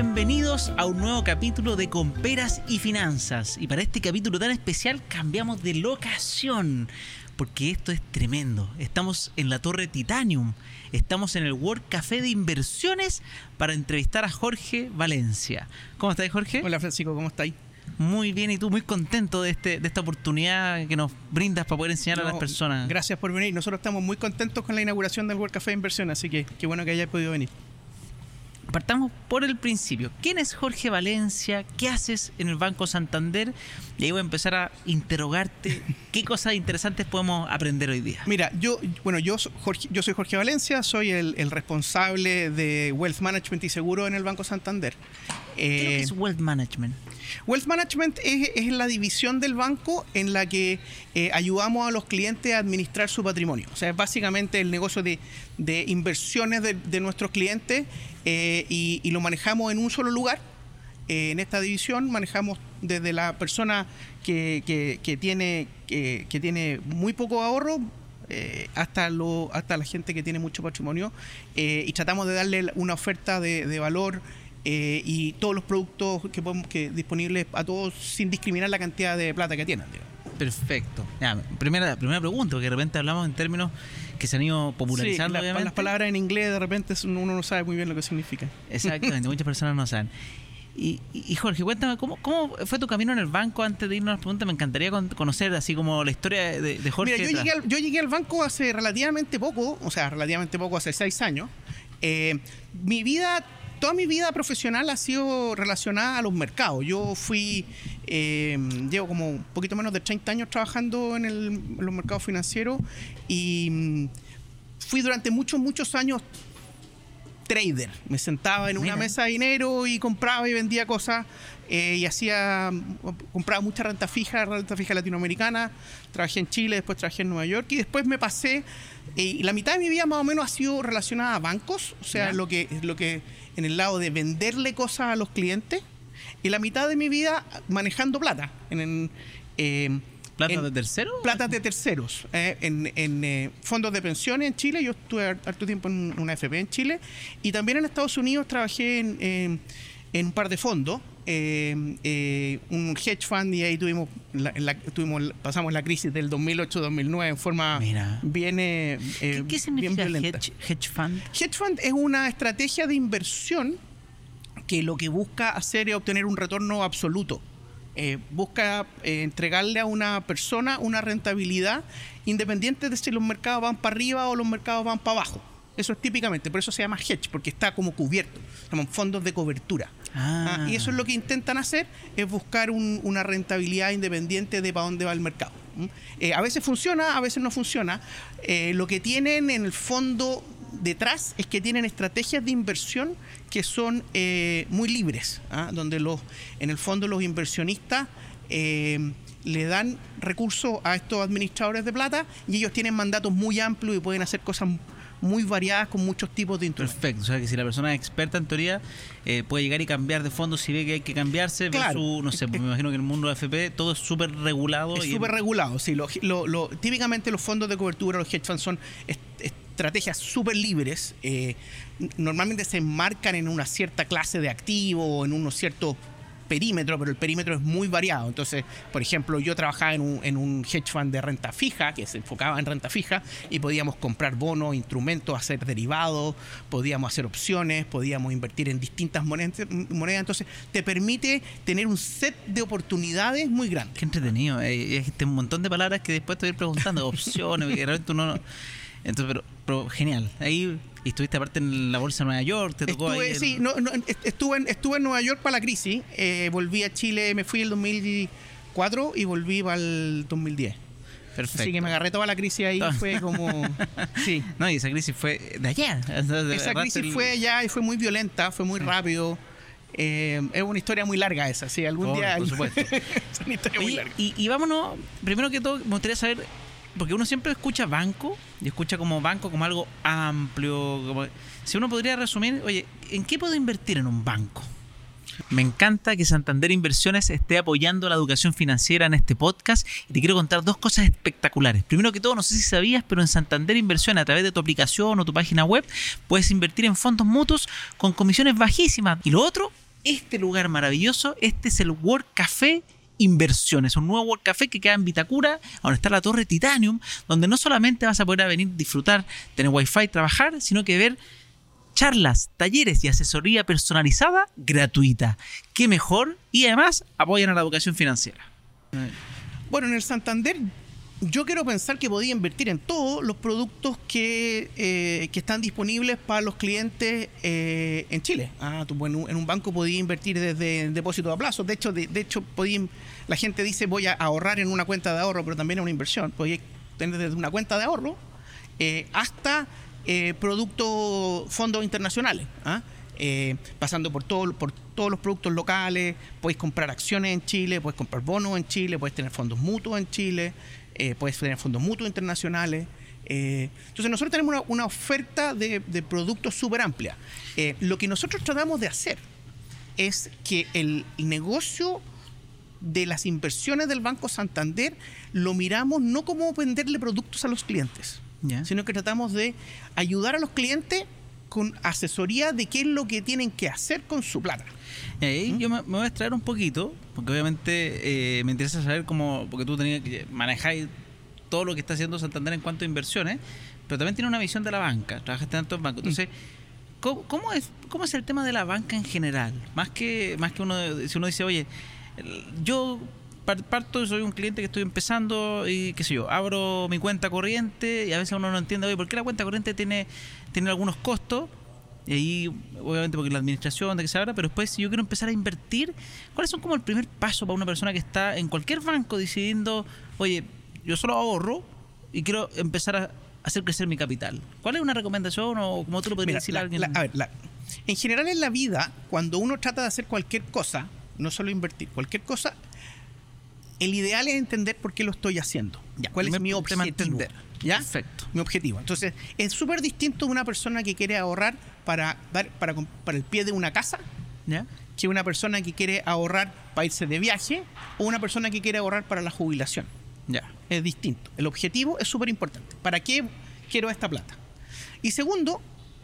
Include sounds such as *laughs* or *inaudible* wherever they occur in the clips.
bienvenidos a un nuevo capítulo de Comperas y Finanzas. Y para este capítulo tan especial cambiamos de locación, porque esto es tremendo. Estamos en la Torre Titanium, estamos en el World Café de Inversiones para entrevistar a Jorge Valencia. ¿Cómo estás, Jorge? Hola, Francisco, ¿cómo estáis? Muy bien, y tú muy contento de, este, de esta oportunidad que nos brindas para poder enseñar a las personas. Gracias por venir. Nosotros estamos muy contentos con la inauguración del World Café de Inversión, así que qué bueno que hayáis podido venir. Partamos por el principio. ¿Quién es Jorge Valencia? ¿Qué haces en el Banco Santander? Y ahí voy a empezar a interrogarte *laughs* qué cosas interesantes podemos aprender hoy día. Mira, yo, bueno, yo, yo soy Jorge Valencia, soy el, responsable de Wealth Management y Seguro en el Banco Santander. ¿Qué es Wealth Management? Wealth Management es, la división del banco en la que eh, ayudamos a los clientes a administrar su patrimonio. O sea, es básicamente el negocio de, inversiones de, nuestros clientes eh, y, lo manejamos en un solo lugar. Eh, en esta división manejamos desde la persona que, tiene, que, tiene muy poco ahorro hasta, lo, hasta la gente que tiene mucho patrimonio y tratamos de darle una oferta de, de valor eh, y todos los productos que podemos que disponibles a todos sin discriminar la cantidad de plata que tienen. Perfecto. primera, primera pregunta, porque de repente hablamos en términos que se han ido popularizando. las palabras en inglés de repente uno no sabe muy bien lo que significa. Exactamente, *laughs* muchas personas no saben. Y, Jorge, cuéntame, ¿cómo, ¿cómo fue tu camino en el banco antes de irnos a las preguntas? Me encantaría conocer así como la historia de, Jorge. Mira, yo llegué, al, yo llegué, al, banco hace relativamente poco, o sea, relativamente poco, hace seis años. Eh, mi vida toda mi vida profesional ha sido relacionada a los mercados. Yo fui, eh, llevo como un poquito menos de 30 años trabajando en, los mercados financieros y mm, fui durante muchos, muchos años trader. Me sentaba en una mesa de dinero y compraba y vendía cosas eh, y hacía, compraba mucha renta fija, renta fija latinoamericana. Trabajé en Chile, después trabajé en Nueva York y después me pasé, eh, y la mitad de mi vida más o menos ha sido relacionada a bancos, o sea, lo que, lo que en el lado de venderle cosas a los clientes y la mitad de mi vida manejando plata. En, eh, ¿Plata de terceros? Plata de terceros. Eh, en, eh, fondos de pensiones en Chile. Yo estuve harto tiempo en una FP en Chile. Y también en Estados Unidos trabajé en, un par de fondos. Un hedge fund y ahí tuvimos, tuvimos pasamos la crisis del 2008-2009 en forma bien ¿Qué, significa hedge, fund? Hedge fund es una estrategia de inversión que lo que busca hacer es obtener un retorno absoluto. Eh, busca eh, entregarle a una persona una rentabilidad independiente de si los mercados van para arriba o los mercados van para abajo. Eso es típicamente, por eso se llama hedge, porque está como cubierto, como fondos de cobertura. Ah. Y eso es lo que intentan hacer, es buscar una rentabilidad independiente de para dónde va el mercado. Eh, a veces funciona, a veces no funciona. lo que tienen en el fondo detrás es que tienen estrategias de inversión que son eh, muy libres, ¿ah? donde los, en el fondo los inversionistas eh, le dan recursos a estos administradores de plata y ellos tienen mandatos muy amplios y pueden hacer cosas muy variadas con muchos tipos de instrumentos. Perfecto, o sea que si la persona es experta en teoría eh, puede llegar y cambiar de fondo si ve que hay que cambiarse, claro. no sé, me imagino que en el mundo de FP todo es súper regulado. Es súper regulado, sí. Lo, típicamente los fondos de cobertura, los hedge funds son estrategias súper libres, eh, normalmente se enmarcan en una cierta clase de activo o en unos ciertos perímetro, pero el perímetro es muy variado. Entonces, por ejemplo, yo trabajaba en un, en un hedge fund de renta fija, que se enfocaba en renta fija, y podíamos comprar bonos, instrumentos, hacer derivados, podíamos hacer opciones, podíamos invertir en distintas monedas. Entonces, te permite tener un set de oportunidades muy grande. Qué entretenido. Hay este un montón de palabras que después te voy preguntando, *laughs* opciones, que realmente uno entonces, pero, genial. Ahí estuviste aparte en la bolsa de Nueva York, te tocó estuve, Sí, no, estuve, en, estuve en Nueva York para la crisis. Eh, volví a Chile, me fui el 2004 y volví para el 2010. Perfecto. Así que me agarré toda la crisis ahí, ah. fue como... *laughs* Sí. No, y esa crisis fue de allá. esa crisis fue allá y fue muy violenta, fue muy rápido. Eh, es una historia muy larga esa, sí, algún día... Por supuesto. *laughs* es una historia muy larga. Y, y vámonos, primero que todo, me gustaría saber porque uno siempre escucha banco y escucha como banco como algo amplio. si uno podría resumir, oye, ¿en qué puedo invertir en un banco? Me encanta que Santander Inversiones esté apoyando la educación financiera en este podcast y te quiero contar dos cosas espectaculares. Primero que todo, no sé si sabías, pero en Santander Inversiones a través de tu aplicación o tu página web puedes invertir en fondos mutuos con comisiones bajísimas. Y lo otro este lugar maravilloso. Este es el World Café Inversiones, un nuevo Café que queda en Vitacura, donde está la Torre Titanium, donde no solamente vas a poder venir disfrutar, tener wifi, trabajar, sino que ver charlas, talleres y asesoría personalizada gratuita. ¿Qué mejor? Y además apoyan a la educación financiera. Bueno, en el Santander yo quiero pensar que podía invertir en todos los productos que, eh, que están disponibles para los clientes eh, en Chile. Ah, tú, en un banco podía invertir desde depósito a plazo. De hecho, de, hecho podía, la gente dice voy a ahorrar en una cuenta de ahorro, pero también es una inversión. Podía tener desde una cuenta de ahorro eh, hasta productos, fondos internacionales. ¿ah? pasando por, todo, por todos los productos locales, podéis comprar acciones en Chile, puedes comprar bonos en Chile, puedes tener fondos mutuos en Chile, eh, puedes tener fondos mutuos internacionales. Eh, entonces nosotros tenemos una, oferta de, productos súper amplia. Eh, lo que nosotros tratamos de hacer es que el negocio de las inversiones del Banco Santander lo miramos no como venderle productos a los clientes, sino que tratamos de ayudar a los clientes con asesoría de qué es lo que tienen que hacer con su plata. Y ahí ¿Mm? yo me, voy a extraer un poquito, porque obviamente eh, me interesa saber cómo, porque tú tenías que manejar todo lo que está haciendo Santander en cuanto a inversiones, pero también tiene una visión de la banca, trabajaste tanto en banco. Entonces, ¿cómo, es, ¿cómo es el tema de la banca en general? Más que, más que uno, si uno dice, oye, yo parto, soy un cliente que estoy empezando y qué sé yo, abro mi cuenta corriente y a veces uno no entiende, oye, ¿por qué la cuenta corriente tiene, tiene algunos costos? Y ahí, obviamente, porque la administración de que se abra, pero después, si yo quiero empezar a invertir, ¿cuáles son como el primer paso para una persona que está en cualquier banco decidiendo, oye, yo solo ahorro y quiero empezar a hacer crecer mi capital? ¿Cuál es una recomendación o cómo tú lo podrías decir a alguien? a ver, en general en la vida, cuando uno trata de hacer cualquier cosa, no solo invertir, cualquier cosa, el ideal es entender por qué lo estoy haciendo. ¿Cuál es mi objetivo? ¿Ya? Perfecto. Mi objetivo. Entonces, es súper distinto de una persona que quiere ahorrar para, dar, para, para el pie de una casa, ¿Ya? que una persona que quiere ahorrar para irse de viaje o una persona que quiere ahorrar para la jubilación. Ya. Es distinto. El objetivo es súper importante. ¿Para qué quiero esta plata? Y segundo,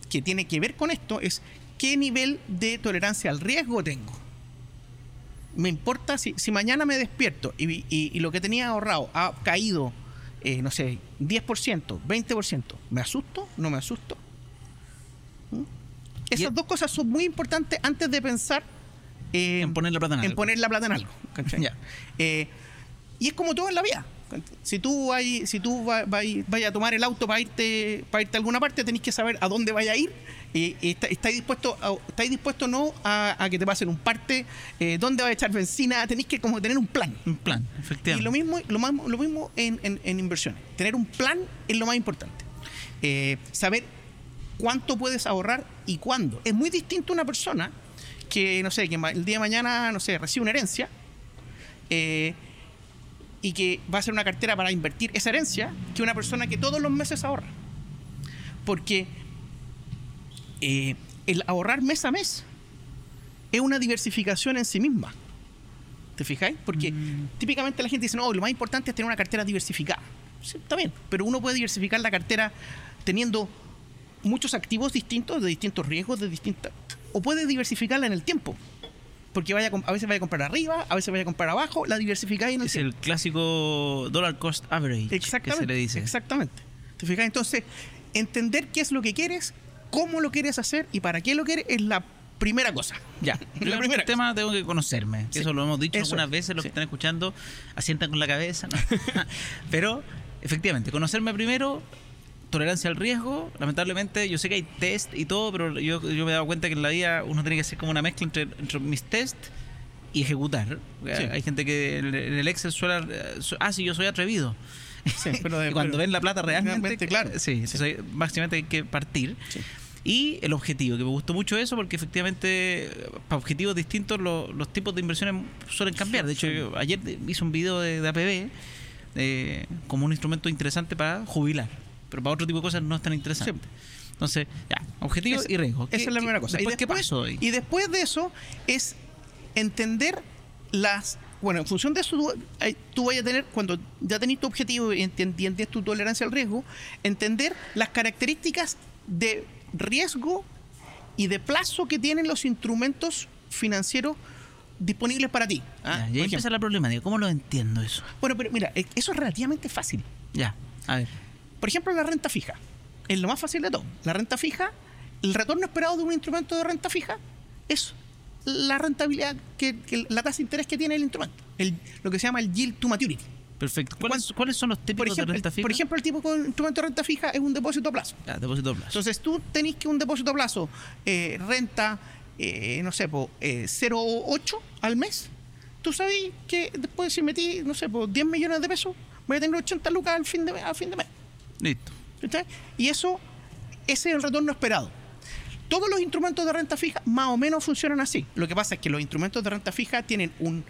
que tiene que ver con esto, es qué nivel de tolerancia al riesgo tengo. Me importa si, si mañana me despierto y, y lo que tenía ahorrado ha caído eh, no sé, 10%, 20%, ¿me asusto? ¿No me asusto? Esas dos cosas son muy importantes antes de pensar en poner la plata en, algo. poner la plata en algo. Eh, y es como todo en la vida. Si tú, vas, si tú vas, a tomar el auto para irte, para irte a alguna parte, tenés que saber a dónde vaya a ir y, estáis dispuesto estáis dispuesto no a, que te pasen un parte eh, dónde va a echar benzina tenéis que como tener un plan un plan efectivamente y lo mismo lo, más, lo mismo en, en, inversiones tener un plan es lo más importante eh, saber cuánto puedes ahorrar y cuándo es muy distinto una persona que no sé que el día de mañana no sé recibe una herencia eh, y que va a hacer una cartera para invertir esa herencia que una persona que todos los meses ahorra porque eh, el ahorrar mes a mes es una diversificación en sí misma. ¿Te fijáis? Porque mm. típicamente la gente dice, no, lo más importante es tener una cartera diversificada. Sí, está bien, pero uno puede diversificar la cartera teniendo muchos activos distintos, de distintos riesgos, de distintas... O puede diversificarla en el tiempo. Porque vaya a, veces vaya a comprar arriba, a veces vaya a comprar abajo, la diversificáis en el Es el clásico dollar cost average exactamente, que se le dice. Exactamente. ¿Te fijas? Entonces, entender qué es lo que quieres, cómo lo quieres hacer y para qué lo quieres es la primera cosa. Ya, *laughs* el primer tema tengo que conocerme. Eso lo hemos dicho algunas veces, los que están escuchando asientan con la cabeza. *laughs* Pero, efectivamente, conocerme primero, tolerancia al riesgo. Lamentablemente, yo sé que hay test y todo, pero yo, me he dado cuenta que en la vida uno tiene que hacer como una mezcla entre, mis test y ejecutar. Hay gente que en el Excel suele. Ah, sí, yo soy atrevido. pero *laughs* y cuando ven la plata realmente, claro. Sí, sí. máximamente hay que partir. Y el objetivo, que me gustó mucho eso porque efectivamente para objetivos distintos los tipos de inversiones suelen cambiar. De hecho, ayer hice un video de, APB eh, como un instrumento interesante para jubilar, pero para otro tipo de cosas no es tan interesante. Entonces, ya, objetivos y riesgos. Esa es la primera cosa. ¿Y después, ¿qué pasó? Y después de eso es entender las bueno, en función de eso, tú, vayas a tener, cuando ya tenés tu objetivo y entiendes tu tolerancia al riesgo, entender las características de riesgo y de plazo que tienen los instrumentos financieros disponibles para ti. ¿ah? Ya, y ahí empieza la problemática. ¿Cómo lo entiendo eso? Bueno, pero mira, eh, eso es relativamente fácil. Ya, a ver. Por ejemplo, la renta fija. Es lo más fácil de todo. La renta fija, el retorno esperado de un instrumento de renta fija es la rentabilidad, que, la tasa de interés que tiene el instrumento. El, lo que se llama el yield to maturity. Perfecto. ¿Cuáles, son los tipos de renta fija? Por ejemplo, el tipo de instrumento de renta fija es un depósito a plazo. Ah, depósito a plazo. Entonces tú tenés que un depósito a plazo eh, renta, eh, no sé, por, eh, 0,8 al mes. Tú sabes que después si metí, no sé, por 10 millones de pesos, voy a tener 80 lucas al fin de, al fin de mes. Listo. Y eso, ese es el retorno esperado. Todos los instrumentos de renta fija más o menos funcionan así. Lo que pasa es que los instrumentos de renta fija tienen un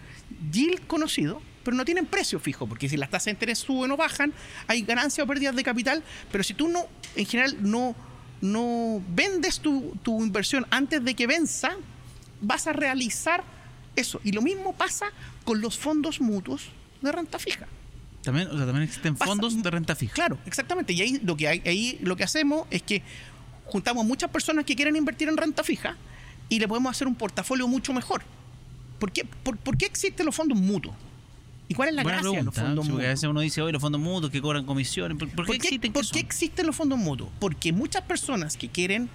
yield conocido, pero no tienen precio fijo, porque si las tasas de interés suben o bajan, hay ganancias o pérdidas de capital, pero si tú no, en general, no, no vendes tu, tu inversión antes de que venza, vas a realizar eso. Y lo mismo pasa con los fondos mutuos de renta fija. También, o sea, también existen fondos de renta fija. Claro, exactamente. Y ahí lo que hay, ahí lo que hacemos es que juntamos muchas personas que quieren invertir en renta fija y le podemos hacer un portafolio mucho mejor. ¿Por qué, por, qué existen los fondos mutuos? ¿Y cuál es la gracia de los fondos mutuos? a veces uno dice, hoy los fondos mutuos que cobran comisiones. ¿Por, qué, existen? ¿Por qué existen los fondos mutuos? Porque muchas personas que quieren,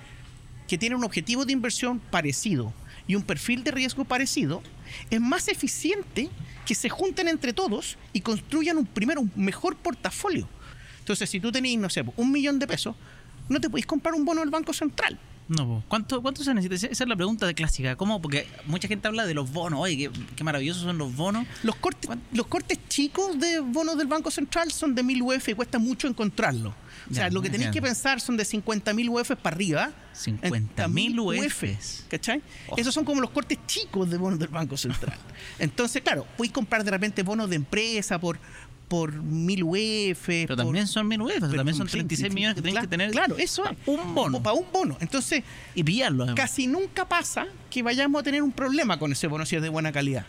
que tienen un objetivo de inversión parecido y un perfil de riesgo parecido, es más eficiente que se junten entre todos y construyan un primero un mejor portafolio. Entonces, si tú tenés, no sé, un millón de pesos, no te podéis comprar un bono del Banco Central. No, ¿cuánto, ¿cuánto se necesita? Esa es la pregunta de clásica. ¿Cómo? Porque mucha gente habla de los bonos. Oye, qué, qué maravillosos son los bonos. Los cortes, los cortes chicos de bonos del Banco Central son de 1000 UF y cuesta mucho encontrarlo. O sea, lo que tenéis que pensar son de 50.000 UF para arriba. 50.000 UF. ¿Cachai? Oh. Esos son como los cortes chicos de bonos del Banco Central. *laughs* Entonces, claro, podéis comprar de repente bonos de empresa por por mil UF. Pero también son mil UF, también son 36 millones que tenéis que tener. Claro, eso es. Un bono. Para un bono. Entonces, y pillarlo. Casi nunca pasa que vayamos a tener un problema con ese bono si es de buena calidad.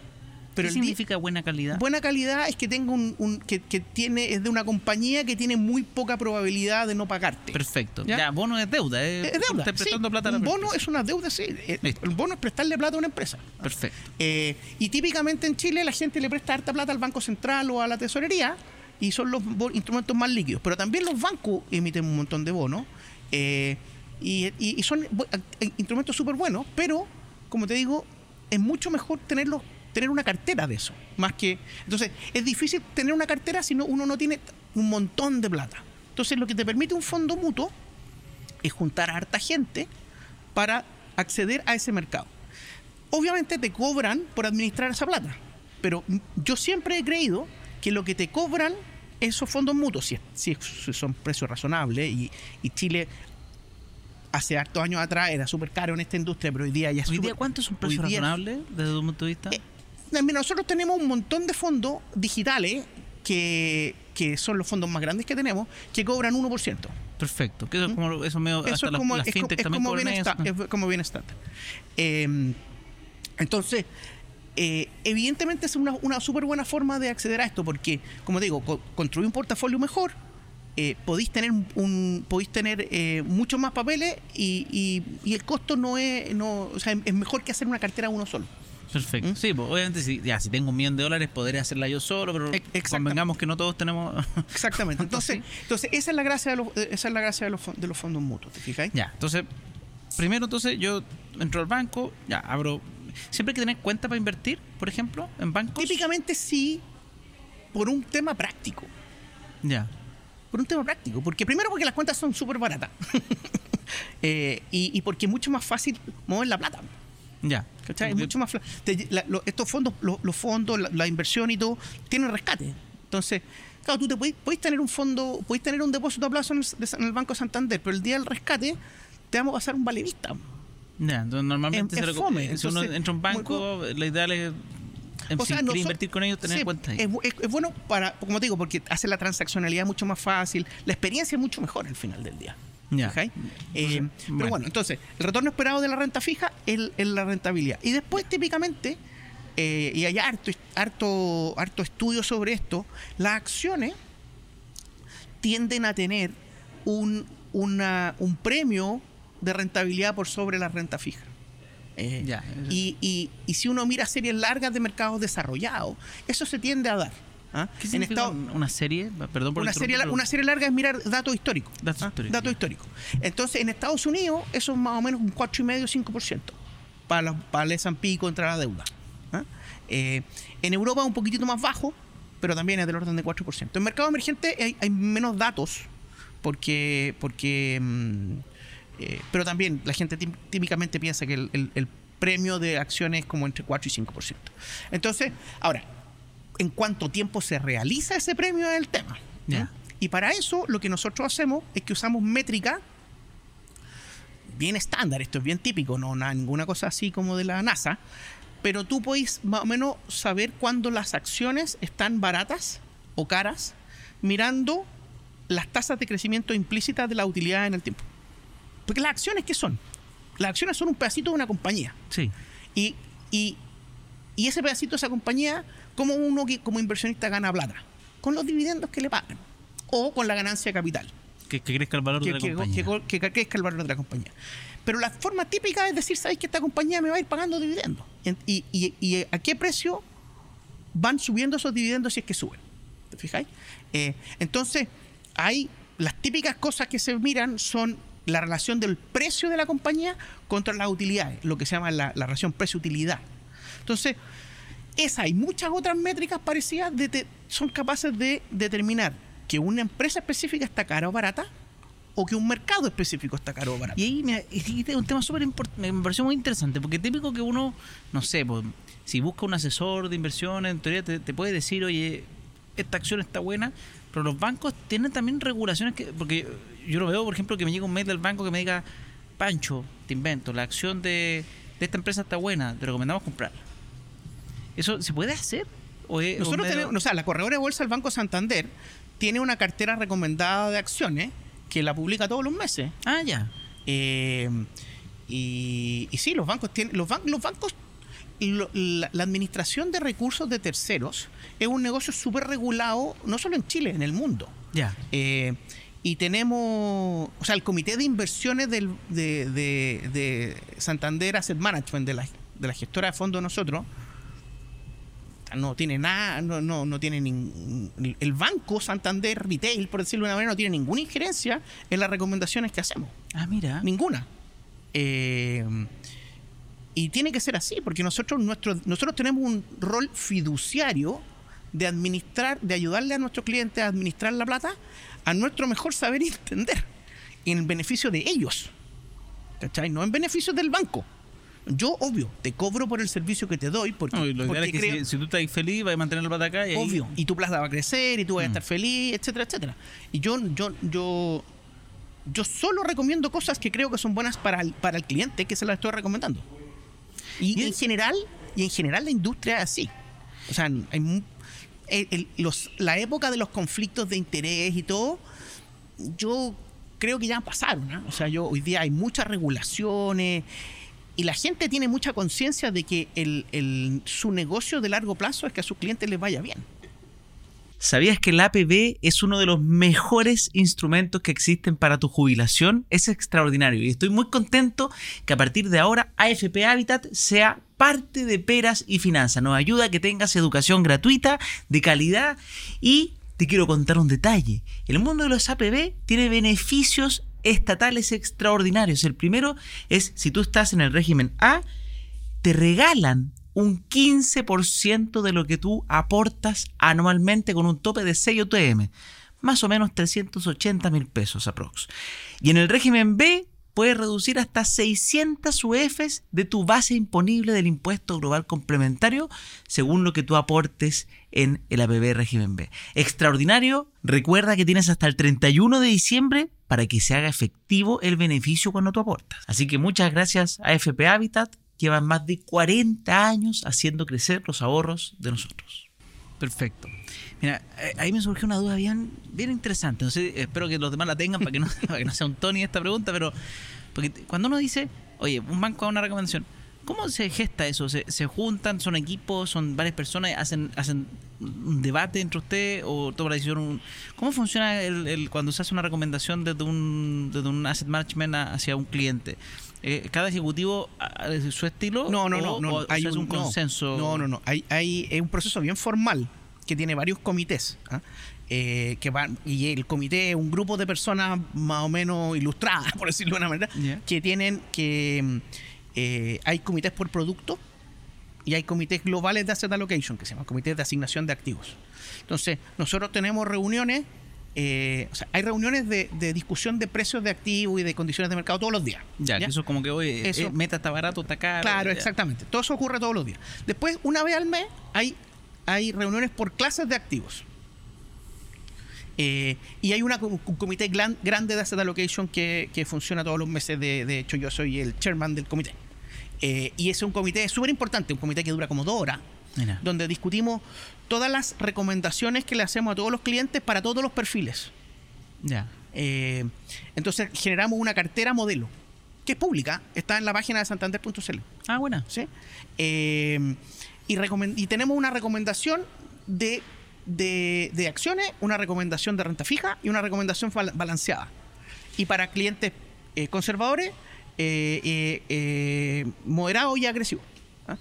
Pero ¿Qué significa buena calidad? Buena calidad es que tenga un, que, tiene es de una compañía que tiene muy poca probabilidad de no pagarte. Perfecto. Ya, bono es deuda, es, deuda. prestando plata un bono es una deuda, sí. Eh, el bono es prestarle plata a una empresa. Perfecto. Eh, y típicamente en Chile la gente le presta harta plata al Banco Central o a la tesorería y son los instrumentos más líquidos. Pero también los bancos emiten un montón de bonos eh, y, y, son instrumentos súper buenos, pero como te digo, es mucho mejor tenerlos tener una cartera de eso. Más que. Entonces, es difícil tener una cartera si no, uno no tiene un montón de plata. Entonces, lo que te permite un fondo mutuo es juntar a harta gente para acceder a ese mercado. Obviamente te cobran por administrar esa plata, pero yo siempre he creído que lo que te cobran esos fondos mutuos, si, si son precios razonables, y, Chile hace hartos años atrás era súper caro en esta industria, pero hoy día ya es ¿Hoy día cuánto es un precio razonable desde tu punto de vista? Eh, nosotros tenemos un montón de fondos digitales que, son los fondos más grandes que tenemos, que cobran 1%. Perfecto. Que eso es como, eso medio, eso es como, es, como bien estándar. Em, entonces, eh, evidentemente es una, una súper buena forma de acceder a esto, porque, como digo, construir un portafolio mejor, eh, podéis tener un podéis tener eh, muchos más papeles y, y, el costo no es no o sea, es mejor que hacer una cartera uno solo Perfecto. ¿Mm? Sí, pues obviamente si, ya, si tengo un millón de dólares podré hacerla yo solo, pero convengamos que no todos tenemos. *laughs* Exactamente. Entonces, *laughs* entonces esa es la gracia de los, esa es la gracia de los, de los fondos mutuos, ¿te fijáis? Ya, entonces, primero entonces yo entro al banco, ya abro. Siempre hay que tener cuenta para invertir, por ejemplo, en bancos. Típicamente sí, por un tema práctico. Ya. Por un tema práctico. Porque primero porque las cuentas son súper baratas. *laughs* Eh, y, y porque es mucho más fácil mover la plata. Ya. Es mucho más estos fondos, los, fondos, la, inversión y todo, tienen rescate. Entonces, claro, tú te puedes, tener un fondo, puedes tener un depósito a plazo en el, Banco Santander, pero el día del rescate te vamos a pasar un vale vista. Ya, entonces normalmente si uno entra a un banco, la idea es invertir con ellos, tener en cuenta ahí. Es, es, bueno para, como te digo, porque hace la transaccionalidad mucho más fácil, la experiencia es mucho mejor al final del día. Eh, pero bueno, entonces, el retorno esperado de la renta fija es, la rentabilidad. Y después, típicamente, eh, y hay harto, harto, harto estudio sobre esto, las acciones tienden a tener un, un premio de rentabilidad por sobre la renta fija. Eh, y, si uno mira series largas de mercados desarrollados, eso se tiende a dar. ¿Ah? ¿Qué en Estado, una serie? Perdón por una serie, una serie larga es mirar datos históricos. Datos, ¿ah? históricos. Entonces, en Estados Unidos, eso es más o menos un 4,5-5% para, para el S&P contra la deuda. ¿ah? Eh, en Europa un poquitito más bajo, pero también es del orden de 4%. En mercado emergente hay, menos datos, porque, porque mm, eh, pero también la gente típicamente piensa que el, premio de acciones es como entre 4 y 5%. Entonces, ahora, ¿en cuánto tiempo se realiza ese premio es el tema? Y para eso lo que nosotros hacemos es que usamos métrica bien estándar, esto es bien típico, no nada, ninguna cosa así como de la NASA, pero tú puedes más o menos saber cuándo las acciones están baratas o caras mirando las tasas de crecimiento implícitas de la utilidad en el tiempo. Porque las acciones, ¿qué son? Las acciones son un pedacito de una compañía. Sí. Y, y, ese pedacito de esa compañía, ¿cómo uno como inversionista gana plata? Con los dividendos que le pagan. O con la ganancia de capital. Que, crezca el valor de la compañía. Que, que, crezca el valor de la compañía. Pero la forma típica es decir, ¿sabes que esta compañía me va a ir pagando dividendos? Y, y, a qué precio van subiendo esos dividendos si es que suben? ¿Te fijáis? Eh, entonces, hay las típicas cosas que se miran son la relación del precio de la compañía contra las utilidades, lo que se llama la, relación precio-utilidad. Entonces, esa y muchas otras métricas parecidas son capaces de determinar que una empresa específica está cara o barata o que un mercado específico está caro o barato. Y ahí me, es un tema súper importante, me pareció muy interesante, porque típico que uno, no sé, pues, si busca un asesor de inversiones, en teoría te, puede decir, oye, esta acción está buena, pero los bancos tienen también regulaciones que, porque yo lo veo, por ejemplo, que me llega un mail del banco que me diga, Pancho, te invento, la acción de, esta empresa está buena, te recomendamos comprarla. ¿Eso se puede hacer? ¿O Nosotros tenemos, o sea, la corredora de bolsa del Banco Santander tiene una cartera recomendada de acciones que la publica todos los meses. Ah, ya. Eh, y, y, sí, los bancos tienen, los, los bancos la, administración de recursos de terceros es un negocio súper regulado, no solo en Chile, en el mundo. Ya. Eh, y tenemos, o sea, el comité de inversiones del, de, de, Santander Asset Management, de la, de la gestora de fondos nosotros, no tiene nada, no, no, no tiene ningún, el banco Santander Retail, por decirlo de una manera, no tiene ninguna injerencia en las recomendaciones que hacemos. Ah, mira. Ninguna. Eh, y tiene que ser así, porque nosotros, nuestro, nosotros tenemos un rol fiduciario de administrar, de ayudarle a nuestros clientes a administrar la plata a nuestro mejor saber y entender, en el beneficio de ellos. ¿Cachai? No en beneficio del banco. Yo, obvio, te cobro por el servicio que te doy. Porque, si, tú estás feliz, vas a mantener la plata acá. Y obvio. Y tu plaza va a crecer y tú vas a mm. estar feliz, etcétera, etcétera. Y yo, yo, yo, yo solo recomiendo cosas que creo que son buenas para el, para el cliente que se las estoy recomendando. Y, en general, y en general la industria es así. O sea, hay, los, la época de los conflictos de interés y todo, yo creo que ya pasaron. O sea, yo hoy día hay muchas regulaciones y la gente tiene mucha conciencia de que su negocio de largo plazo es que a sus clientes les vaya bien. ¿Sabías que el APB es uno de los mejores instrumentos que existen para tu jubilación? Es extraordinario y estoy muy contento que a partir de ahora AFP Habitat sea parte de Peras y Finanzas. Nos ayuda a que tengas educación gratuita, de calidad y te quiero contar un detalle. El mundo de los APB tiene beneficios estatales extraordinarios. El primero es si tú estás en el régimen A, te regalan un 15% de lo que tú aportas anualmente con un tope de 6 UTM, más o menos 380 mil pesos aprox. Y en el régimen B puedes reducir hasta 600 UFs de tu base imponible del impuesto global complementario según lo que tú aportes en el APB régimen B. Extraordinario, recuerda que tienes hasta el 31 de diciembre para que se haga efectivo el beneficio cuando tú aportas. Así que muchas gracias a FP Habitat llevan más de 40 años haciendo crecer los ahorros de nosotros. Perfecto. Mira, eh, ahí me surgió una duda bien, bien interesante. No sé, espero que los demás la tengan para que no, *laughs* sea un Tony esta pregunta, pero porque cuando uno dice, oye, un banco da una recomendación, ¿cómo se gesta eso? ¿Se, juntan, son equipos, son varias personas, hacen, hacen un debate entre ustedes o toma la decisión? ¿Cómo funciona el, cuando se hace una recomendación desde un, desde un asset management hacia un cliente? Eh, ¿Cada ejecutivo su estilo? No, no, no. no, hay un, consenso. No, no, no. Hay, hay es un proceso bien formal que tiene varios comités. ¿ah? Eh, que van, y el comité es un grupo de personas más o menos ilustradas, *laughs* por decirlo de una manera, que tienen que. Eh, hay comités por producto y hay comités globales de asset allocation, que se llaman comités de asignación de activos. Entonces, nosotros tenemos reuniones eh, o sea, hay reuniones de, discusión de precios de activos y de condiciones de mercado todos los días. Ya, eso como que hoy eh, eso, eh, meta está barato, está caro. Claro, exactamente. Todo eso ocurre todos los días. Después, una vez al mes, hay, hay reuniones por clases de activos. y hay una, un comité grande de asset allocation que, que, funciona todos los meses. De, de, hecho, yo soy el chairman del comité. Y es un comité súper importante, un comité que dura como dos horas, donde discutimos todas las recomendaciones que le hacemos a todos los clientes para todos los perfiles. Ya. Eh, entonces generamos una cartera modelo, que es pública, está en la página de santander.cl. Ah, buena. ¿Sí? Eh, y, y, tenemos una recomendación de, de, acciones, una recomendación de renta fija y una recomendación balanceada. Y para clientes eh, conservadores, moderados y agresivos. ¿ah?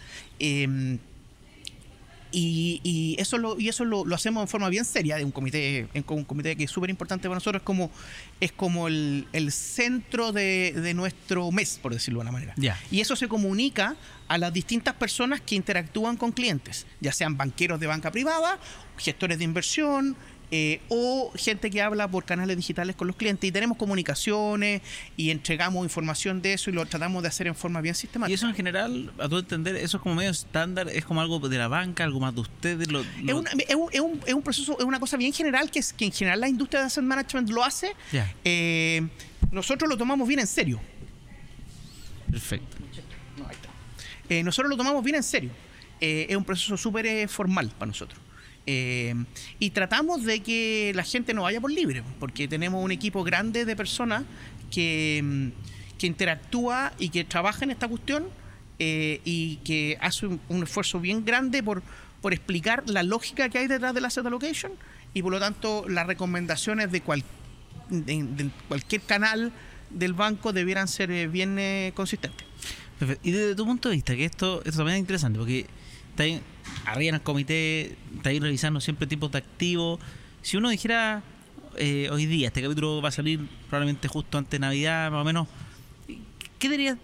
Y, eso lo, y eso lo, hacemos en forma bien seria de un comité, en, un comité que es súper importante para nosotros, es como, es como el, centro de, nuestro mes, por decirlo de una manera. Y eso se comunica a las distintas personas que interactúan con clientes, ya sean banqueros de banca privada, gestores de inversión, eh, o gente que habla por canales digitales con los clientes y tenemos comunicaciones y entregamos información de eso y lo tratamos de hacer en forma bien sistemática. Y eso en general, a tu entender, eso es como medio estándar, es como algo de la banca, algo más de ustedes. Lo, Es, un, es, un, es, un, proceso, es una cosa bien general que, es, que en general la industria de asset management lo hace. Eh, nosotros lo tomamos bien en serio. Perfecto. Eh, nosotros lo tomamos bien en serio. es un proceso súper formal para nosotros. Eh, y tratamos de que la gente no vaya por libre, porque tenemos un equipo grande de personas que, mm, que interactúa y que trabaja en esta cuestión eh, y que hace un, esfuerzo bien grande por, por explicar la lógica que hay detrás de la asset allocation y por lo tanto las recomendaciones de, cual, de, cualquier canal del banco debieran ser eh, bien consistentes. Y desde tu punto de vista, que esto, esto también es interesante, porque está arriba en el comité, está ahí revisando siempre tipos de activos. Si uno dijera eh, hoy día, este capítulo va a salir probablemente justo antes de Navidad, más o menos, ¿qué dirías?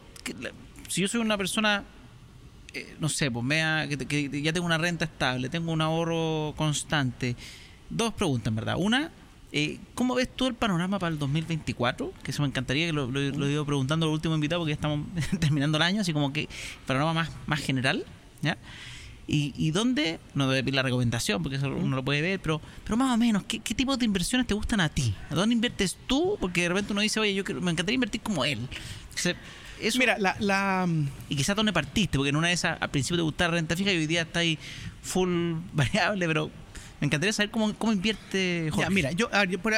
si yo soy una persona, eh, no sé, pues vea que, ya tengo una renta estable, tengo un ahorro constante, dos preguntas, en verdad. Una, eh, ¿cómo ves tú el panorama para el 2024? Que eso me encantaría que lo, lo, he ido preguntando al último invitado porque ya estamos *laughs* terminando el año, así como que panorama más, más general, ¿ya? ¿Y, y dónde? No debe pedir la recomendación, porque eso uno lo puede ver, pero, pero más o menos, ¿qué, ¿qué tipo de inversiones te gustan a ti? ¿A dónde inviertes tú? Porque de repente uno dice, oye, yo me encantaría invertir como él. eso, Mira, la, la... Y quizás dónde partiste, porque en una de esas al principio te gustaba renta fija y hoy día está ahí full *laughs* variable, pero me encantaría saber cómo, cómo invierte Jorge. Ya, mira, yo,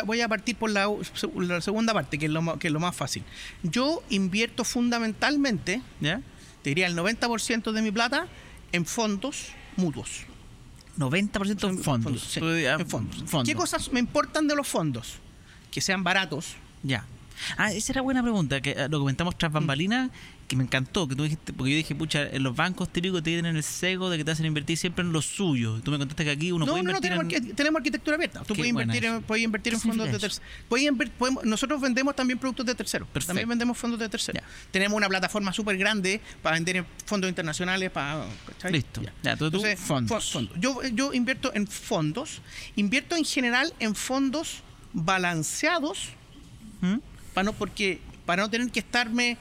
voy a partir por la, la, segunda parte, que es, lo, que es lo más fácil. Yo invierto fundamentalmente, ¿Ya? te diría el 90% de mi plata en fondos mutuos. 90% en fondos. en fondos. ¿Qué cosas me importan de los fondos? Que sean baratos. Ya. Ah, esa era buena pregunta, que eh, lo comentamos tras mm. bambalinas, que me encantó, que tú dijiste, porque yo dije, pucha, en los bancos típicos tienen el cego de que te hacen invertir siempre en lo suyo. Tú me contaste que aquí uno puede invertir no, tenemos, tenemos arquitectura abierta. Tú puedes invertir, en, puedes invertir en fondos de terceros. Nosotros vendemos también productos de terceros. También vendemos fondos de terceros. Tenemos una plataforma súper grande para vender en fondos internacionales. Para, Listo. Ya, tú, fondos. Yo, yo invierto en fondos. Invierto en general en fondos balanceados. ¿Mm? Para no, porque, para no tener que estarme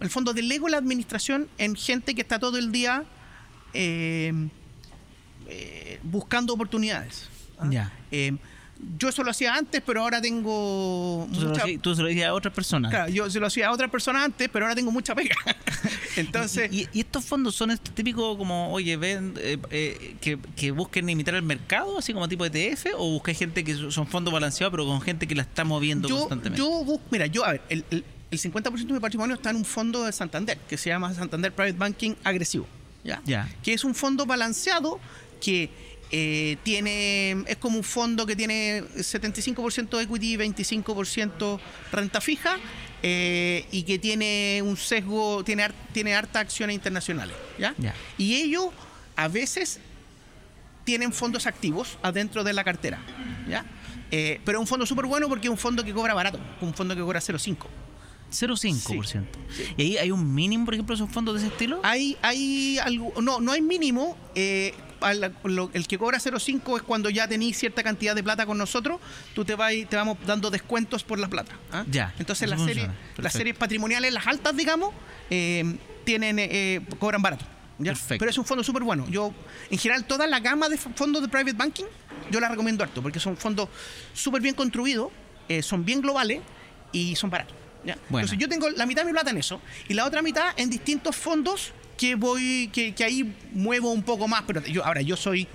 el fondo, delego la administración en gente que está todo el día eh, eh, buscando oportunidades. ¿ah? Ya. Eh, yo eso lo hacía antes, pero ahora tengo. Tú, se, lo hacías a otras personas. Claro, yo se lo hacía a otras personas antes, pero ahora tengo mucha pega. *laughs* Entonces. ¿Y, estos fondos son este típicos como, oye, ven, que, que, busquen imitar el mercado, así como tipo ETF, o buscáis gente que son fondos balanceados, pero con gente que la está moviendo constantemente? Yo, mira, yo, a ver, el el 50% de mi patrimonio está en un fondo de Santander, que se llama Santander Private Banking Agresivo. ¿ya? Que es un fondo balanceado que eh, tiene es como un fondo que tiene 75% equity y 25% renta fija eh, y que tiene un sesgo, tiene, tiene harta acciones internacionales. ¿ya? Y ellos a veces tienen fondos activos adentro de la cartera. ¿ya? Eh, pero es un fondo súper bueno porque es un fondo que cobra barato, un fondo que cobra 0,5. 0,5%. ¿Y ahí hay un mínimo, por ejemplo, esos fondos de ese estilo? Hay, hay algo, no, no hay mínimo. Eh, el que cobra 0,5 es cuando ya tenéis cierta cantidad de plata con nosotros, tú te vas te vamos dando descuentos por la plata. ¿ah? Ya. Entonces las series, las series patrimoniales, las altas, digamos, eh, tienen eh, cobran barato. Pero es un fondo súper bueno. Yo, en general, toda la gama de fondos de private banking, yo la recomiendo harto, porque son fondos súper bien construidos, son bien globales y son baratos. Entonces yo tengo la mitad de mi plata en eso y la otra mitad en distintos fondos que voy, que, ahí muevo un poco más, pero yo ahora yo soy,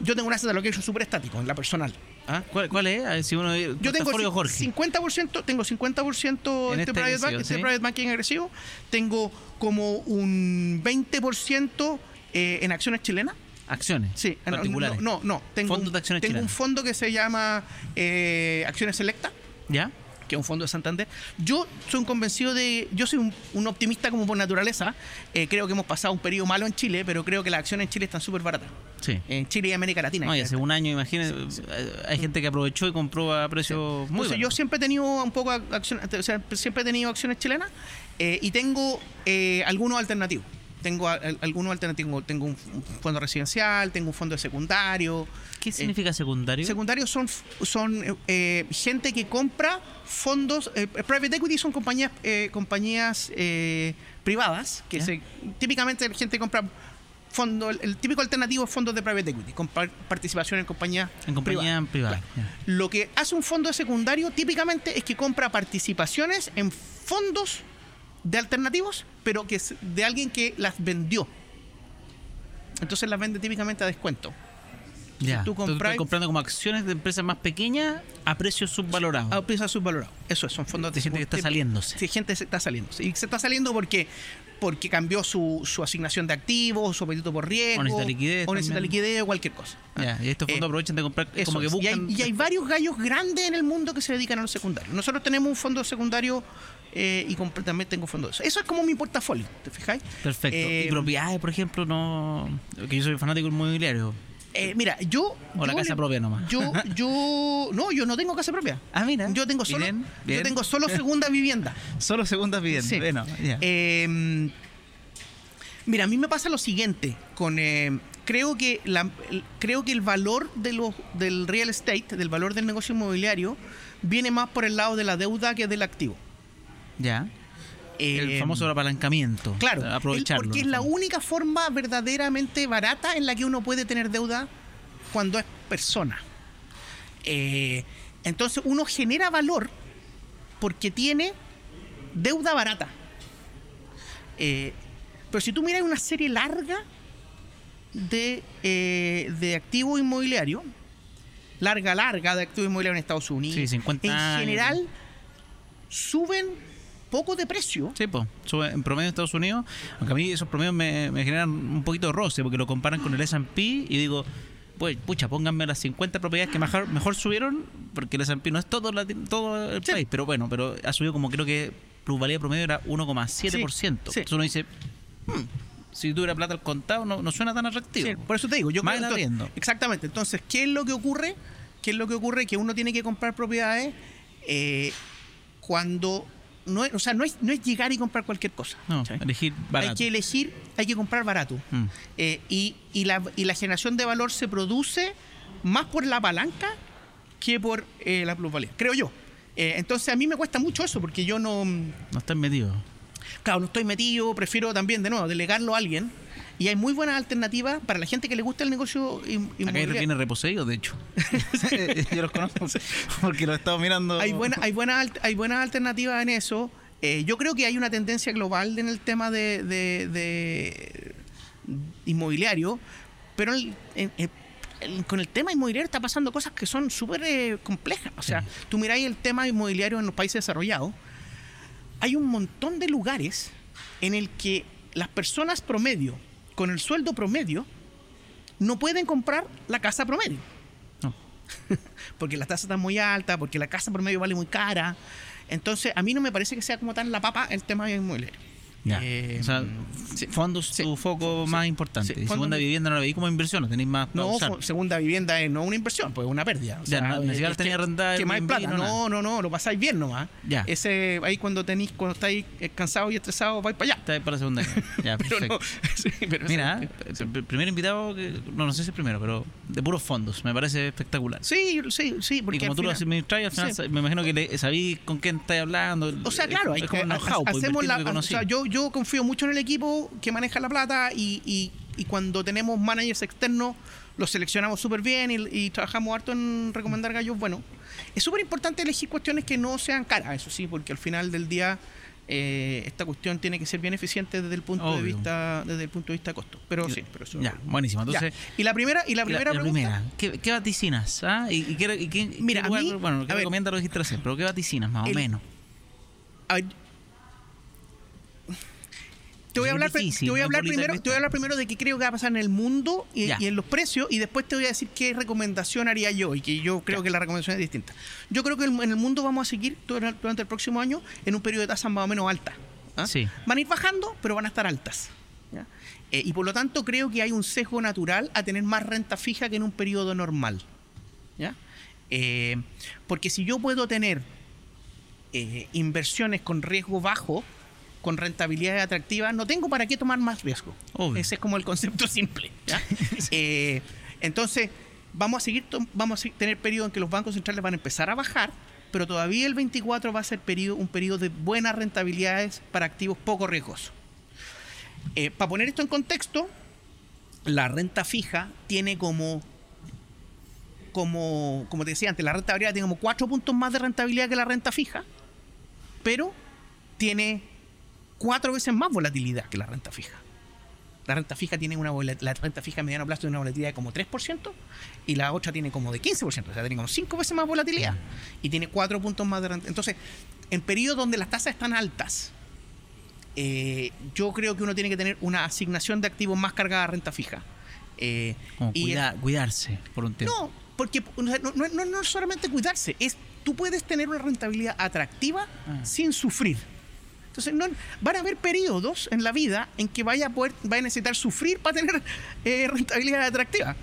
yo tengo un asset allocation súper estático en la personal. ¿Ah? ¿Cuál, es? si uno, yo tengo 50%, tengo 50% en este, private, este private banking agresivo, tengo como un 20% eh, en acciones chilenas. ¿Acciones? Sí, particulares. No, no, tengo, un, tengo un fondo que se llama eh, Acciones Selecta. ¿Ya? Que es un fondo de Santander. Yo soy un convencido de. Yo soy un, optimista como por naturaleza. Eh, creo que hemos pasado un periodo malo en Chile, pero creo que las acciones en Chile están súper baratas. Sí. En Chile y América Latina. No, hace un año, imagínate, hay gente que aprovechó y compró a precios muy Yo siempre he tenido un poco acciones, o sea, siempre he tenido acciones chilenas eh, y tengo eh, algunos alternativos tengo algunos alternativos. Tengo un fondo residencial, tengo un fondo de secundario. ¿Qué significa secundario? Secundarios son, son eh, gente que compra fondos. Eh, private equity son compañías, eh, compañías privadas, que se, típicamente la gente compra fondo, el, típico alternativo es fondos de private equity, con participación en compañías en compañía privada. Lo que hace un fondo de secundario típicamente es que compra participaciones en fondos de alternativos, pero que es de alguien que las vendió. Entonces las vende típicamente a descuento. Ya. tú compras comprando como acciones de empresas más pequeñas a precios subvalorados. A precios subvalorados. Eso es, son fondos de gente que está saliéndose. Sí, gente se está saliéndose. Y se está saliendo porque porque cambió su, su asignación de activos, su apetito por riesgo, o necesita liquidez, o necesita liquidez, cualquier cosa. Ya, y estos fondos eh, aprovechan de comprar como que buscan... y, hay, varios gallos grandes en el mundo que se dedican a los secundarios. Nosotros tenemos un fondo secundario eh, y también tengo fondos de eso. Eso es como mi portafolio, ¿te fijáis? Perfecto. ¿Y eh, propiedades, por ejemplo, no. Que yo soy fanático del inmobiliario. Eh, mira, yo. O la casa propia nomás. Yo, yo. *laughs* No, yo no tengo casa propia. Ah, mira. Yo tengo solo. Yo tengo solo segunda *laughs* vivienda. solo segunda vivienda. Sí. Bueno, em, mira, a mí me pasa lo siguiente. Con. Em, creo que la, creo que el valor de los, del real estate, del valor del negocio inmobiliario, viene más por el lado de la deuda que del activo. Ya. el eh, famoso apalancamiento. Claro, aprovecharlo. porque es la única forma verdaderamente barata en la que uno puede tener deuda cuando es persona. Eh, entonces uno genera valor porque tiene deuda barata. Eh, pero si tú miras una serie larga de, de activo inmobiliario, larga, larga de activo inmobiliario en Estados Unidos, en general suben poco de precio. Sí, pues, en promedio en Estados Unidos, aunque a mí esos promedios me, generan un poquito de roce, porque lo comparan con el S&P y digo, pues, pucha, pónganme las 50 propiedades que mejor, mejor subieron, porque el S&P no es todo, todo el país, pero bueno, pero ha subido como creo que plusvalía promedio era 1,7%. Sí, Entonces uno dice, hmm, si tuviera plata al contado no, no suena tan atractivo. por eso te digo, yo Más creo, Exactamente. Entonces, ¿qué es lo que ocurre? ¿Qué es lo que ocurre? Que uno tiene que comprar propiedades eh, cuando no es, o sea, no es, no es llegar y comprar cualquier cosa. No, elegir barato. Hay que elegir, hay que comprar barato. Mm. Eh, y, y, la, y la generación de valor se produce más por la palanca que por eh, la plusvalía, creo yo. Eh, entonces a mí me cuesta mucho eso porque yo no... No estoy metido. Claro, no estoy metido, prefiero también, de nuevo, delegarlo a alguien y hay muy buenas alternativas para la gente que le gusta el negocio inmobiliario. Acá viene reposeído, de hecho. *laughs* *laughs* Yo los conozco porque lo he estado mirando. Hay, buena, hay, buenas, hay buenas alternativas en eso. Eh, yo creo que hay una tendencia global en el tema de, de, inmobiliario, pero con el tema inmobiliario está pasando cosas que son súper eh, complejas. O sea, tú miráis el tema inmobiliario en los países desarrollados, hay un montón de lugares en el que las personas promedio con el sueldo promedio no pueden comprar la casa promedio. No. *laughs* porque la tasa está muy alta, porque la casa promedio vale muy cara. Entonces, a mí no me parece que sea como tan la papa el tema de Eh, o sea, fondos su foco más importante. segunda vivienda no la veis como inversión, no tenéis más. No, segunda vivienda es no una inversión, pues una pérdida. O sea, no, ni tenía arrendada. Que más plata. No, no, no, lo pasáis bien nomás. Ya. Ese, ahí cuando tenéis, cuando estáis cansados y estresados, vais para allá. Estáis para la segunda. *laughs* ya, perfecto. *laughs* Mira, el primer invitado, que, no, no sé si es el primero, pero de puros fondos, me parece espectacular. Sí, sí, sí. Porque y como tú lo administras, al final me imagino que sabéis con quién estáis hablando. O sea, claro, hay que, hacemos la. O sea, yo, yo confío mucho en el equipo que maneja la plata y, y, cuando tenemos managers externos los seleccionamos súper bien y, trabajamos harto en recomendar gallos. Bueno, es súper importante elegir cuestiones que no sean caras, eso sí, porque al final del día eh, esta cuestión tiene que ser bien eficiente desde el punto de vista desde el punto de vista de costo. Pero sí, pero eso ya, buenísimo. Entonces, y la primera y la primera pregunta, ¿qué, ¿qué, vaticinas? Ah? ¿Y, qué, Mira, a mí, bueno, ¿qué recomienda los pero qué vaticinas más o menos? A ver, te voy, a hablar, te voy a hablar primero, te voy a hablar primero de qué creo que va a pasar en el mundo y, en los precios y después te voy a decir qué recomendación haría yo y que yo creo que la recomendación es distinta. Yo creo que en el mundo vamos a seguir durante el próximo año en un periodo de tasas más o menos altas. ¿ah? Van a ir bajando, pero van a estar altas. Eh, y por lo tanto creo que hay un sesgo natural a tener más renta fija que en un periodo normal. Eh, porque si yo puedo tener eh, inversiones con riesgo bajo, con rentabilidad atractiva, no tengo para qué tomar más riesgo. Ese es como el concepto *laughs* simple. *laughs* Eh, entonces, vamos a seguir vamos a tener periodos en que los bancos centrales van a empezar a bajar, pero todavía el 24 va a ser un periodo de buenas rentabilidades para activos poco riesgosos. Eh, para poner esto en contexto, la renta fija tiene como, como, como te decía antes, la renta variable tiene como cuatro puntos más de rentabilidad que la renta fija, pero tiene cuatro veces más volatilidad que la renta fija. La renta fija tiene una la renta fija a mediano plazo tiene una volatilidad de como 3% y la otra tiene como de 15%, o sea, tiene como 5 veces más volatilidad y tiene 4 puntos más de renta. Entonces, en periodos donde las tasas están altas, eh, yo creo que uno tiene que tener una asignación de activos más cargada a renta fija. Eh, y cuidarse por un tiempo. No, porque no, no, es solamente cuidarse, es tú puedes tener una rentabilidad atractiva ah. sin sufrir. Entonces, no, van a haber periodos en la vida en que vaya a, poder, vaya a necesitar sufrir para tener eh, rentabilidad atractiva.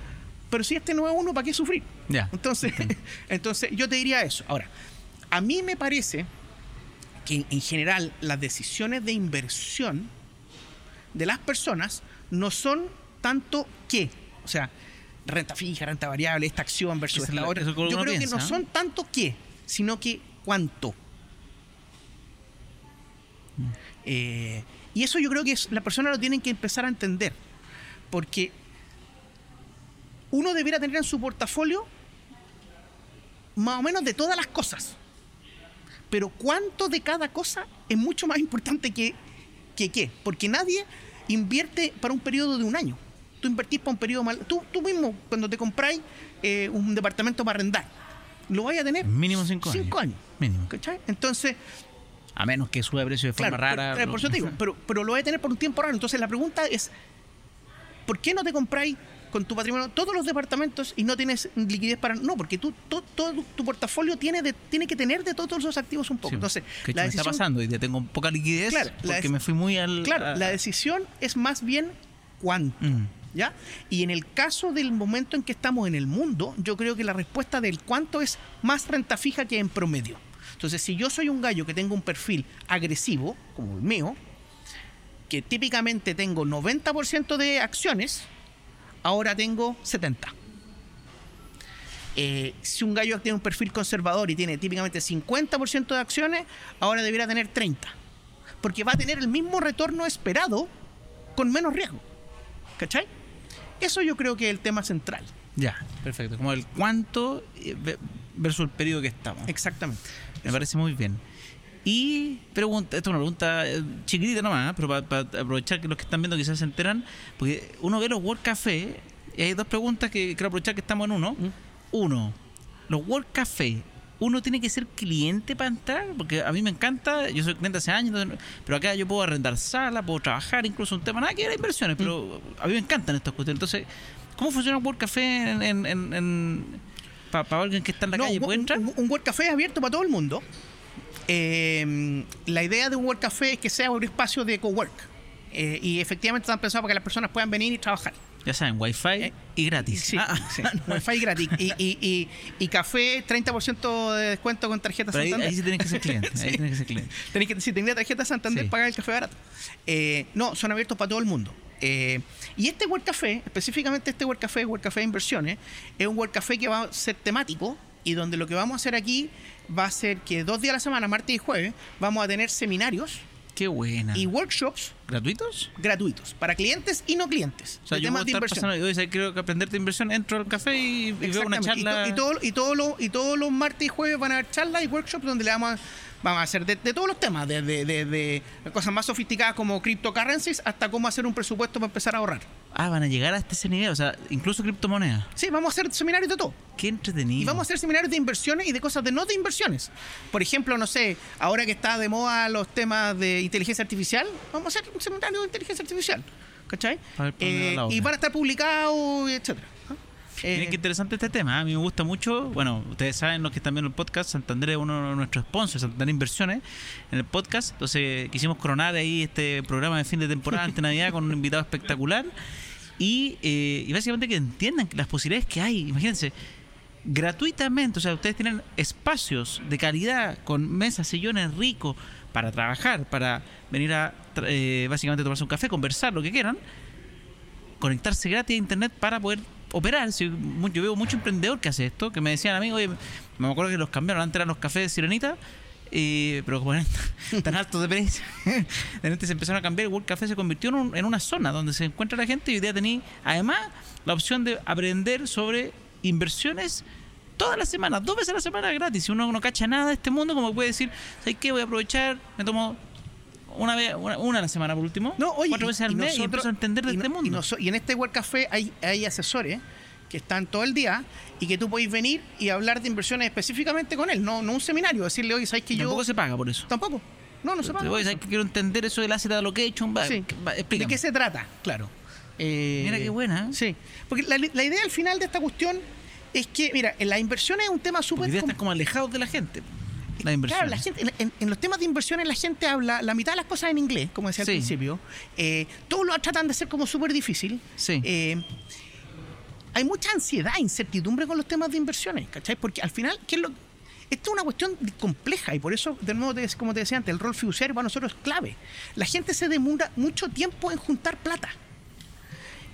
Pero si este no es uno, ¿para qué sufrir? Entonces, *laughs* entonces, yo te diría eso. Ahora, a mí me parece que en general las decisiones de inversión de las personas no son tanto qué. O sea, renta fija, renta variable, esta acción versus la otra. Yo creo que no son tanto qué, sino que cuánto. Eh, y eso yo creo que es, la persona lo tiene que empezar a entender. Porque uno debiera tener en su portafolio más o menos de todas las cosas. Pero cuánto de cada cosa es mucho más importante que, que qué. Porque nadie invierte para un periodo de un año. Tú invertís para un periodo mal. Tú, tú mismo, cuando te compráis eh, un departamento para arrendar, lo vais a tener. Mínimo cinco, cinco años. Mínimo. Entonces, a menos que sube precio de forma rara. Pero, por eso te digo, *laughs* pero, pero lo voy a tener por un tiempo raro. Entonces la pregunta es, ¿por qué no te compráis con tu patrimonio todos los departamentos y no tienes liquidez para... No, porque tú, todo, tu portafolio tiene, de, tiene que tener de todos los activos un poco. Entonces, ¿qué la decisión, está pasando? Y tengo poca liquidez porque me fui muy al... Claro, la decisión es más bien cuánto. Mm. ¿Ya? Y en el caso del momento en que estamos en el mundo, yo creo que la respuesta del cuánto es más renta fija que en promedio. Entonces, si yo soy un gallo que tengo un perfil agresivo, como el mío, que típicamente tengo 90% de acciones, ahora tengo 70%. Eh, si un gallo tiene un perfil conservador y tiene típicamente 50% de acciones, ahora debería tener 30%. Porque va a tener el mismo retorno esperado con menos riesgo. ¿Cachai? Eso yo creo que es el tema central. Ya, perfecto. Como el cuánto eh, versus el periodo que estamos. Exactamente. Me parece muy bien. Y pregunta, esta es una pregunta eh, chiquitita nomás, ¿eh? pero para, aprovechar que los que están viendo quizás se enteran, porque uno ve los World Café y hay dos preguntas que quiero aprovechar que estamos en uno. Mm. Uno, los World Café, uno tiene que ser cliente para entrar, porque a mí me encanta, yo soy cliente hace años, pero acá yo puedo arrendar sala, puedo trabajar, incluso un tema, nada que era inversiones, pero mm. a mí me encantan estas cuestiones. Entonces, ¿Cómo funciona un World Café en, para alguien que está en la calle? ¿Puede entrar? Un, un, World Café abierto para todo el mundo. Eh, la idea de un World Café es que sea un espacio de cowork. Eh, y efectivamente están pensados para que las personas puedan venir y trabajar. Ya saben, Wi-Fi eh, y gratis. Sí, ah. sí. *laughs* Wi-Fi gratis. Y, y, y, y café, 30% de descuento con tarjeta Santander. Ahí, sí tenés que ser cliente. Ahí *laughs* tenés que ser cliente. Tenés que, si tenés tarjeta Santander, pagar el café barato. Eh, no, son abiertos para todo el mundo. Eh, y este World Café, específicamente este World Café, World Café de Inversiones, es un World Café que va a ser temático y donde lo que vamos a hacer aquí va a ser que dos días a la semana, martes y jueves, vamos a tener seminarios Qué buena. Y workshops. ¿Gratuitos? Gratuitos. Para clientes y no clientes. O sea, yo temas de inversión. Pasando, yo quiero aprender de inversión, entro al café y, veo una charla. Y, todo, y, todo lo, y todos los martes y jueves van a haber charlas y workshops donde le vamos a vamos a hacer de, todos los temas, desde de, de, cosas más sofisticadas como cryptocurrencies hasta cómo hacer un presupuesto para empezar a ahorrar. Ah, van a llegar hasta ese nivel, o sea, incluso criptomonedas. Sí, vamos a hacer seminarios de todo. Qué entretenido. Y vamos a hacer seminarios de inversiones y de cosas de no de inversiones. Por ejemplo, no sé, ahora que está de moda los temas de inteligencia artificial, vamos a hacer un seminario de inteligencia artificial. ¿Cachai? Eh, y van a estar publicados, etcétera. Miren qué interesante este tema. ¿eh? A mí me gusta mucho. Bueno, ustedes saben los que están viendo el podcast. Santander es uno de nuestros sponsors, Santander Inversiones, en el podcast. Entonces quisimos coronar ahí este programa de fin de temporada ante Navidad con un invitado espectacular. Y, eh, y básicamente que entiendan las posibilidades que hay. Imagínense, gratuitamente. O sea, ustedes tienen espacios de calidad con mesas, sillones ricos para trabajar, para venir a eh, básicamente tomarse un café, conversar, lo que quieran. Conectarse gratis a internet para poder operar. yo veo mucho emprendedor que hace esto, que me decían a mí, oye, me acuerdo que los cambiaron, antes eran los cafés de Sirenita, pero como eran *laughs* tan altos de precio, *laughs* de repente se empezaron a cambiar, el World Café se convirtió en, una zona donde se encuentra la gente y hoy día tenía además la opción de aprender sobre inversiones todas las semanas, dos veces a la semana gratis. Si uno no cacha nada de este mundo, como puede decir, ¿sabes qué? Voy a aprovechar, me tomo una vez una, a la semana por último, no, oye, cuatro veces al mes y, empiezo a entender de este mundo. Y, en este World Café hay, hay asesores que están todo el día y que tú podéis venir y hablar de inversiones específicamente con él, no, no un seminario, decirle, oye, ¿sabes que yo...? Tampoco se paga por eso. Tampoco. No, no se paga. Oye, ¿sabes que quiero entender eso del asset allocation? Va, sí. ¿De qué se trata? Claro. Eh, mira qué buena. ¿eh? Sí. Porque la, la, idea al final de esta cuestión es que, mira, la inversión es un tema súper... Porque están como alejados de la gente. Claro, la gente, en, los temas de inversiones la gente habla la mitad de las cosas en inglés, como decía al principio. Eh, todos lo tratan de ser como súper difícil. Sí. Eh, hay mucha ansiedad, incertidumbre con los temas de inversiones, ¿cachai? Porque al final, ¿qué es lo, esto es una cuestión compleja y por eso, de nuevo, como te decía antes, el rol fiduciario para nosotros es clave. La gente se demora mucho tiempo en juntar plata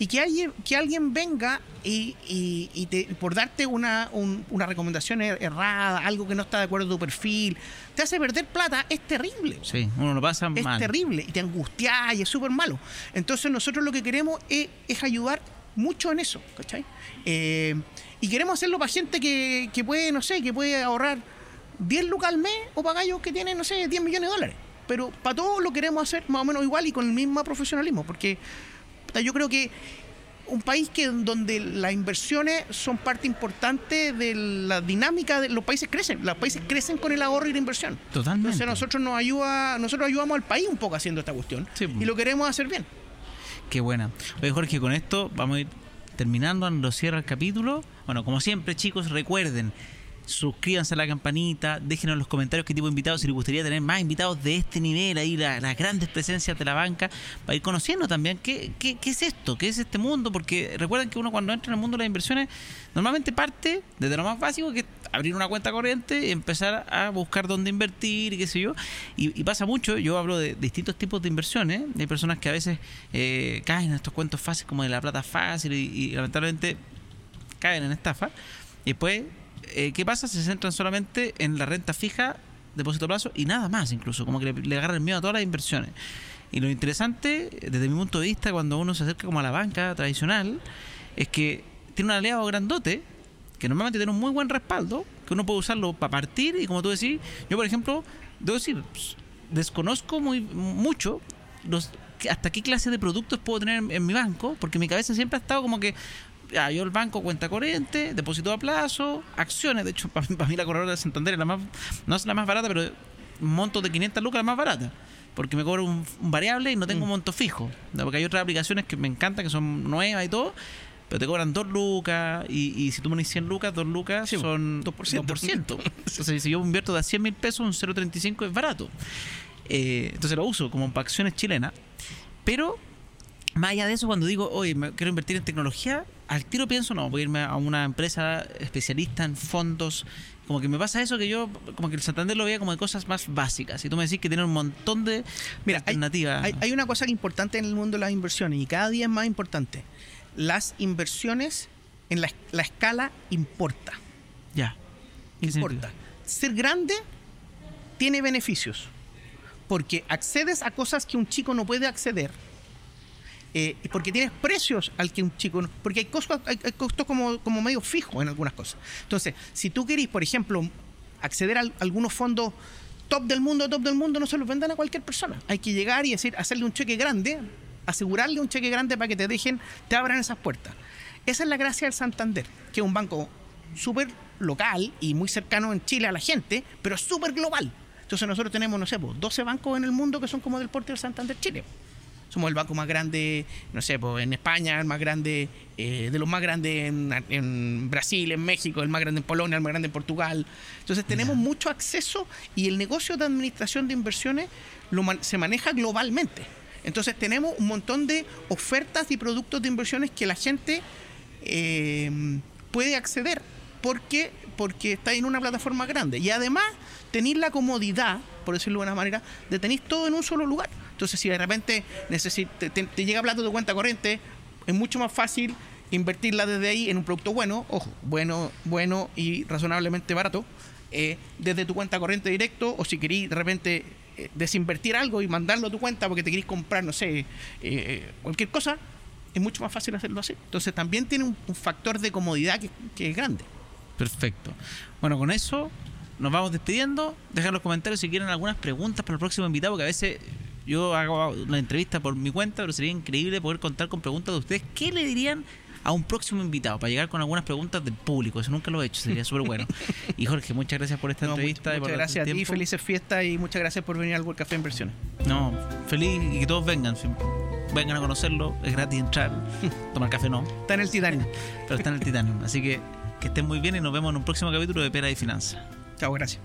y que alguien, que alguien venga y, y, por darte una, una recomendación er, errada, algo que no está de acuerdo con tu perfil, te hace perder plata, es terrible. Sí, uno lo pasa es mal. Es terrible y te angustia y es súper malo. Entonces nosotros lo que queremos es, ayudar mucho en eso, ¿cachai? Eh, y queremos hacerlo para gente que, que puede, no sé, que puede ahorrar 10 lucas al mes o para gallos que tienen, no sé, 10 millones de dólares. Pero para todo lo queremos hacer más o menos igual y con el mismo profesionalismo, porque yo creo que un país que donde las inversiones son parte importante de la dinámica de los países crecen, los países crecen con el ahorro y la inversión. Totalmente. Entonces nosotros nos ayuda, nosotros ayudamos al país un poco haciendo esta cuestión y lo queremos hacer bien. Qué buena. Oye Jorge, con esto vamos a ir terminando, nos cierra el capítulo. Bueno, como siempre chicos, recuerden suscríbanse a la campanita, déjenos en los comentarios qué tipo de invitados, si les gustaría tener más invitados de este nivel, ahí las grandes presencias de la banca, para ir conociendo también qué, qué, qué, es esto, qué es este mundo, porque recuerden que uno cuando entra en el mundo de las inversiones, normalmente parte desde lo más básico, que es abrir una cuenta corriente y empezar a buscar dónde invertir y qué sé yo, y, pasa mucho, yo hablo de, distintos tipos de inversiones, hay personas que a veces eh, caen en estos cuentos fáciles como de la plata fácil y, y lamentablemente caen en estafa, y después eh, ¿qué pasa? Se centran solamente en la renta fija, depósito a plazo y nada más, incluso, como que le, agarran el miedo a todas las inversiones. Y lo interesante, desde mi punto de vista, cuando uno se acerca como a la banca tradicional, es que tiene un aliado grandote, que normalmente tiene un muy buen respaldo, que uno puede usarlo para partir, y como tú decís, yo por ejemplo, debo decir, desconozco muy mucho los hasta qué clase de productos puedo tener en, mi banco, porque mi cabeza siempre ha estado como que yo el banco cuenta corriente, depósito a plazo, acciones. De hecho, *laughs* para, mí la corredora de Santander es la más, no es la más barata, pero un monto de 500 lucas la más barata. Porque me cobro un, variable y no tengo un mm. monto fijo. Porque hay otras aplicaciones que me encantan, que son nuevas y todo. pero te cobran 2 lucas y, si tú pones 100 lucas, 2 lucas son 2%. 2%. *laughs* Entonces, si yo invierto de 100 mil pesos, un 0,35 es barato. Eh, entonces lo uso como para acciones chilenas. Pero más allá de eso, cuando digo, oye, me quiero invertir en tecnología, al tiro pienso, no, voy a irme a una empresa especialista en fondos. Como que me pasa eso que yo, como que el Santander lo veía como de cosas más básicas. Y tú me decís que tiene un montón de Mira, alternativas. Hay, hay, una cosa que importante en el mundo de las inversiones y cada día es más importante. Las inversiones en la, la escala importa. Ya. Importa. Ser grande tiene beneficios. Porque accedes a cosas que un chico no puede acceder eh, porque tienes precios al que un chico. Porque hay costos, hay, costos como, como medio fijos en algunas cosas. Entonces, si tú querís, por ejemplo, acceder a, algunos fondos top del mundo, top del mundo, no se los vendan a cualquier persona. Hay que llegar y decir, hacerle un cheque grande, asegurarle un cheque grande para que te dejen, te abran esas puertas. Esa es la gracia del Santander, que es un banco súper local y muy cercano en Chile a la gente, pero súper global. Entonces nosotros tenemos, no sé, 12 bancos en el mundo que son como del porte del Santander Chile somos el banco más grande, no sé, pues, en España, el más grande, eh, de los más grandes en, Brasil, en México, el más grande en Polonia, el más grande en Portugal. Entonces tenemos mucho acceso y el negocio de administración de inversiones se maneja globalmente. Entonces tenemos un montón de ofertas y productos de inversiones que la gente eh, puede acceder porque, porque está en una plataforma grande. Y además tenéis la comodidad, por decirlo de una manera, de tener todo en un solo lugar. Entonces, si de repente te, te, llega plata de cuenta corriente, es mucho más fácil invertirla desde ahí en un producto bueno, ojo, bueno, bueno y razonablemente barato, eh, desde tu cuenta corriente directo, o si querís de repente eh, desinvertir algo y mandarlo a tu cuenta porque te querís comprar, no sé, eh, cualquier cosa, es mucho más fácil hacerlo así. Entonces también tiene un, factor de comodidad que, que, es grande. Perfecto. Bueno, con eso nos vamos despidiendo. Dejar los comentarios si quieren algunas preguntas para el próximo invitado, porque a veces yo hago una entrevista por mi cuenta, pero sería increíble poder contar con preguntas de ustedes. ¿Qué le dirían a un próximo invitado para llegar con algunas preguntas del público? Eso nunca lo he hecho, sería súper bueno. *laughs* Y Jorge, muchas gracias por esta entrevista. Muchas, gracias a ti, felices fiestas y muchas gracias por venir al World Café Inversiones. No, feliz y que todos vengan. Vengan a conocerlo, es gratis entrar. *laughs* Tomar café no. Está en el Titanium. Pero está en el Titanium. Así que que estén muy bien y nos vemos en un próximo capítulo de Pera y Finanza. Chao, gracias.